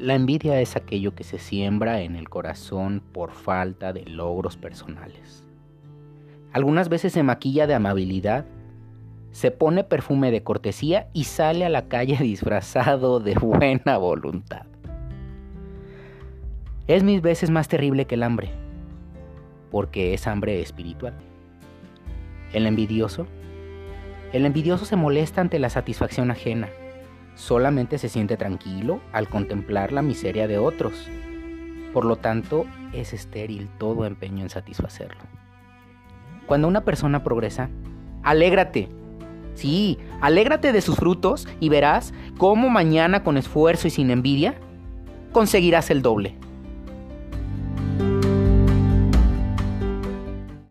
La envidia es aquello que se siembra en el corazón por falta de logros personales. Algunas veces se maquilla de amabilidad, se pone perfume de cortesía y sale a la calle disfrazado de buena voluntad. Es mil veces más terrible que el hambre, porque es hambre espiritual. El envidioso. El envidioso se molesta ante la satisfacción ajena. Solamente se siente tranquilo al contemplar la miseria de otros. Por lo tanto, es estéril todo empeño en satisfacerlo. Cuando una persona progresa, alégrate. Sí, alégrate de sus frutos y verás cómo mañana con esfuerzo y sin envidia conseguirás el doble.